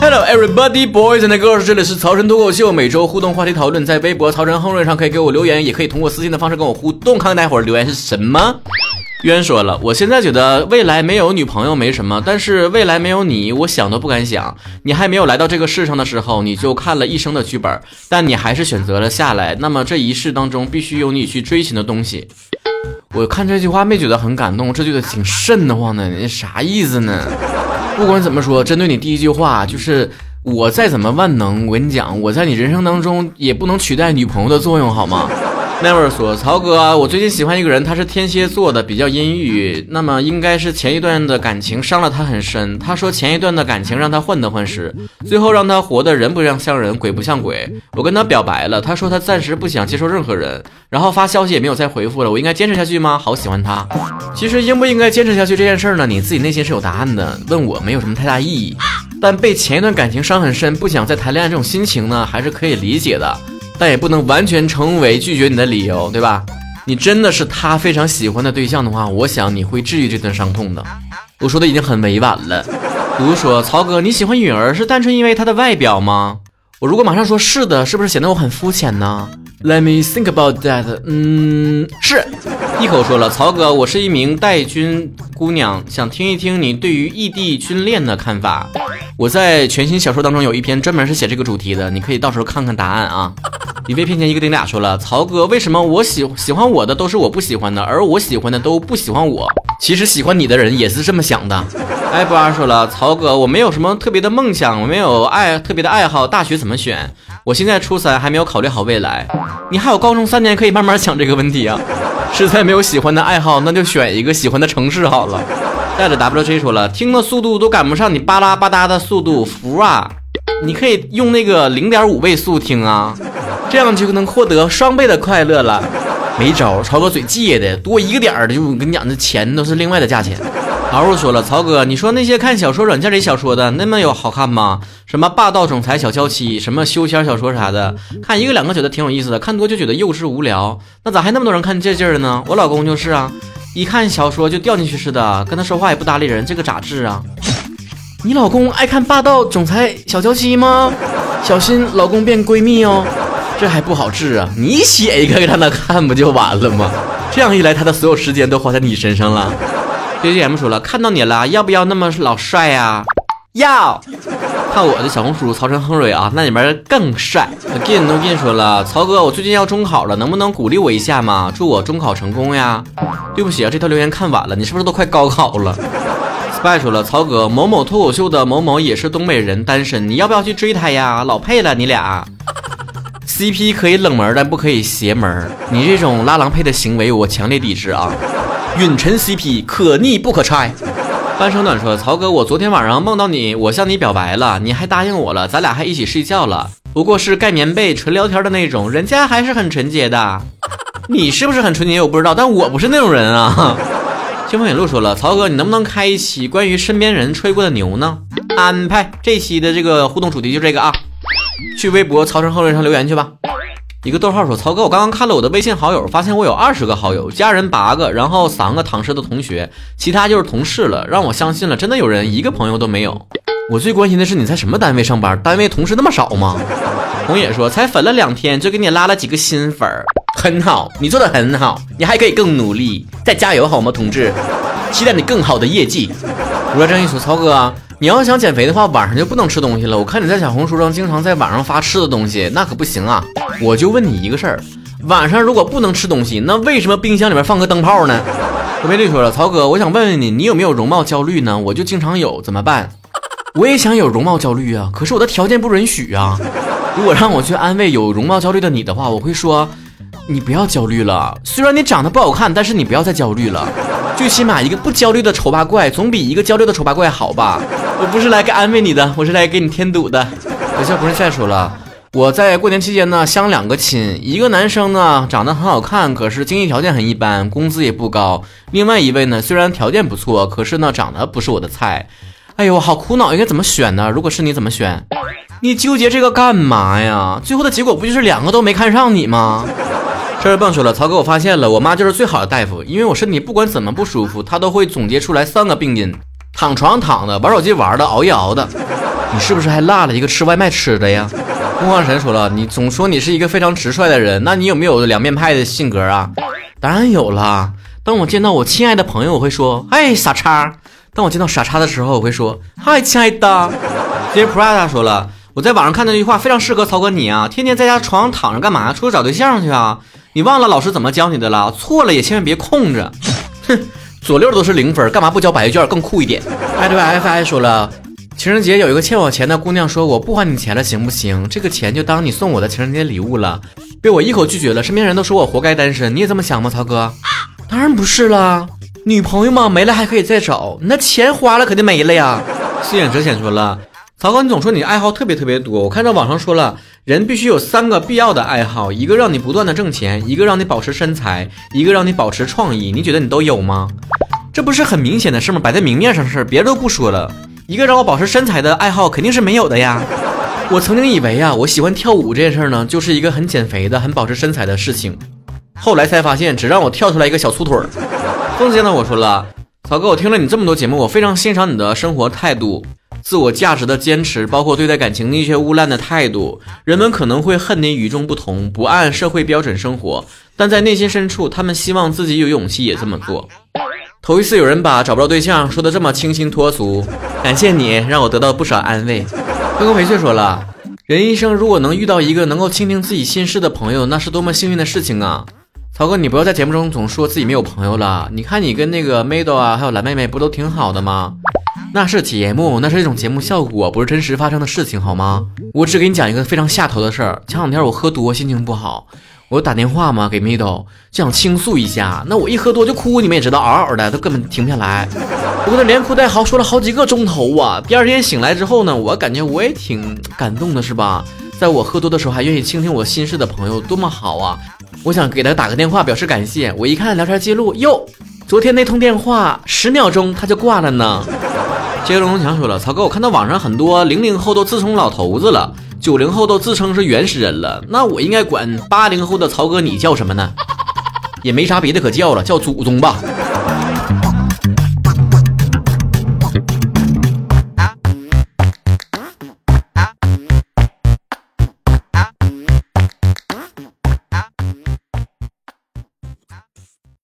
Hello everybody, boys and girls，这里是曹晨脱口秀，每周互动话题讨论，在微博曹晨亨瑞上可以给我留言，也可以通过私信的方式跟我互动。看看大伙儿留言是什么？渊说了，我现在觉得未来没有女朋友没什么，但是未来没有你，我想都不敢想。你还没有来到这个世上的时候，你就看了一生的剧本，但你还是选择了下来。那么这一世当中，必须有你去追寻的东西。我看这句话没觉得很感动，这句的挺瘆得慌的，你啥意思呢？不管怎么说，针对你第一句话，就是我再怎么万能，我跟你讲，我在你人生当中也不能取代女朋友的作用，好吗？Never 说，曹哥，我最近喜欢一个人，他是天蝎座的，比较阴郁。那么应该是前一段的感情伤了他很深。他说前一段的感情让他患得患失，最后让他活得人不像像人，鬼不像鬼。我跟他表白了，他说他暂时不想接受任何人，然后发消息也没有再回复了。我应该坚持下去吗？好喜欢他。其实应不应该坚持下去这件事呢？你自己内心是有答案的，问我没有什么太大意义。但被前一段感情伤很深，不想再谈恋爱这种心情呢，还是可以理解的。但也不能完全成为拒绝你的理由，对吧？你真的是他非常喜欢的对象的话，我想你会治愈这段伤痛的。我说的已经很委婉了。比如说，曹哥你喜欢允儿是单纯因为她的外表吗？我如果马上说是的，是不是显得我很肤浅呢？Let me think about that。嗯，是。一口说了，曹哥，我是一名带军姑娘，想听一听你对于异地军恋的看法。我在全新小说当中有一篇专门是写这个主题的，你可以到时候看看答案啊。你别骗钱一个顶俩说了，曹哥，为什么我喜喜欢我的都是我不喜欢的，而我喜欢的都不喜欢我？其实喜欢你的人也是这么想的。艾布二说了，曹哥，我没有什么特别的梦想，我没有爱特别的爱好，大学怎么选？我现在初三，还没有考虑好未来。你还有高中三年可以慢慢想这个问题啊。实在没有喜欢的爱好，那就选一个喜欢的城市好了。带着 WJ 说了，听的速度都赶不上你巴拉巴哒的速度，服啊！你可以用那个零点五倍速听啊。这样就能获得双倍的快乐了，没招，曹哥嘴借的，多一个点儿的，就我跟你讲，这钱都是另外的价钱。豪叔说了，曹哥，你说那些看小说软件里小说的，那么有好看吗？什么霸道总裁小娇妻，什么修仙小说啥的，看一个两个觉得挺有意思的，看多就觉得幼稚无聊。那咋还那么多人看这劲儿呢？我老公就是啊，一看小说就掉进去似的，跟他说话也不搭理人，这个咋治啊？你老公爱看霸道总裁小娇妻吗？小心老公变闺蜜哦。这还不好治啊！你写一个让他看不就完了吗？这样一来，他的所有时间都花在你身上了。J J M 说了，看到你了，要不要那么老帅呀？要。看我的小红书曹晨亨瑞啊，那里面更帅。Again 都跟你说了，曹哥，我最近要中考了，能不能鼓励我一下嘛？祝我中考成功呀！对不起啊，这条留言看晚了，你是不是都快高考了？Spy 说了，曹哥，某某脱口秀的某某也是东北人，单身，你要不要去追他呀？老配了，你俩。CP 可以冷门，但不可以邪门。你这种拉郎配的行为，我强烈抵制啊！允晨 CP 可逆不可拆。半生暖说：“曹哥，我昨天晚上梦到你，我向你表白了，你还答应我了，咱俩还一起睡觉了。不过是盖棉被纯聊天的那种，人家还是很纯洁的。你是不是很纯洁？我不知道，但我不是那种人啊。”清风远路说了：“曹哥，你能不能开一期关于身边人吹过的牛呢？”安排这期的这个互动主题就这个啊。去微博曹晨后人上留言去吧。一个逗号说：“曹哥，我刚刚看了我的微信好友，发现我有二十个好友，家人八个，然后三个唐氏的同学，其他就是同事了，让我相信了，真的有人一个朋友都没有。我最关心的是你在什么单位上班？单位同事那么少吗？”红野说：“才粉了两天，就给你拉了几个新粉儿，很好，你做的很好，你还可以更努力，再加油好吗，同志？期待你更好的业绩。”我说：“正义说，曹哥。”你要想减肥的话，晚上就不能吃东西了。我看你在小红书上经常在网上发吃的东西，那可不行啊！我就问你一个事儿，晚上如果不能吃东西，那为什么冰箱里面放个灯泡呢？我美丽说了，曹哥，我想问问你，你有没有容貌焦虑呢？我就经常有，怎么办？我也想有容貌焦虑啊，可是我的条件不允许啊。如果让我去安慰有容貌焦虑的你的话，我会说，你不要焦虑了。虽然你长得不好看，但是你不要再焦虑了。最起码一个不焦虑的丑八怪，总比一个焦虑的丑八怪好吧？我不是来给安慰你的，我是来给你添堵的。有些不是再说了，我在过年期间呢相两个亲，一个男生呢长得很好看，可是经济条件很一般，工资也不高；另外一位呢虽然条件不错，可是呢长得不是我的菜。哎呦，好苦恼，应该怎么选呢？如果是你怎么选？你纠结这个干嘛呀？最后的结果不就是两个都没看上你吗？这位蹦说了，曹哥，我发现了，我妈就是最好的大夫，因为我身体不管怎么不舒服，她都会总结出来三个病因：躺床上躺的，玩手机玩的，熬夜熬的。你是不是还落了一个吃外卖吃的呀？凤凰神说了，你总说你是一个非常直率的人，那你有没有两面派的性格啊？当然有了。当我见到我亲爱的朋友，我会说，哎，傻叉；当我见到傻叉的时候，我会说，嗨，亲爱的。接 Prada 说了，我在网上看到一句话，非常适合曹哥你啊，天天在家床上躺着干嘛？出去找对象去啊？你忘了老师怎么教你的了？错了也千万别空着。哼，左六都是零分，干嘛不交白卷更酷一点？哎，对，FI 说了，情人节有一个欠我钱的姑娘说，我不还你钱了行不行？这个钱就当你送我的情人节礼物了。被我一口拒绝了，身边人都说我活该单身，你也这么想吗，曹哥？当然不是啦，女朋友嘛没了还可以再找，那钱花了肯定没了呀。四眼哲显说了。曹哥，你总说你爱好特别特别多，我看到网上说了，人必须有三个必要的爱好，一个让你不断的挣钱，一个让你保持身材，一个让你保持创意。你觉得你都有吗？这不是很明显的事吗？摆在明面上的事，别的都不说了，一个让我保持身材的爱好肯定是没有的呀。我曾经以为啊，我喜欢跳舞这件事呢，就是一个很减肥的、很保持身材的事情，后来才发现，只让我跳出来一个小粗腿儿。更见到我说了，曹哥，我听了你这么多节目，我非常欣赏你的生活态度。自我价值的坚持，包括对待感情宁缺毋滥的态度。人们可能会恨你与众不同，不按社会标准生活，但在内心深处，他们希望自己有勇气也这么做。头一次有人把找不着对象说的这么清新脱俗，感谢你让我得到不少安慰。坤坤培翠说了，人一生如果能遇到一个能够倾听自己心事的朋友，那是多么幸运的事情啊！曹哥，你不要在节目中总说自己没有朋友了，你看你跟那个 Mado 啊，还有蓝妹妹不都挺好的吗？那是节目，那是一种节目效果，不是真实发生的事情，好吗？我只给你讲一个非常下头的事儿。前两天我喝多，心情不好，我打电话嘛给 Middle，就想倾诉一下。那我一喝多就哭，你们也知道，嗷嗷的，都根本停不下来。我跟他连哭带嚎说了好几个钟头啊。第二天醒来之后呢，我感觉我也挺感动的，是吧？在我喝多的时候还愿意倾听我心事的朋友，多么好啊！我想给他打个电话表示感谢。我一看聊天记录，哟，昨天那通电话十秒钟他就挂了呢。接龙龙强说了：“曹哥，我看到网上很多零零后都自称老头子了，九零后都自称是原始人了。那我应该管八零后的曹哥你叫什么呢？也没啥别的可叫了，叫祖宗吧。”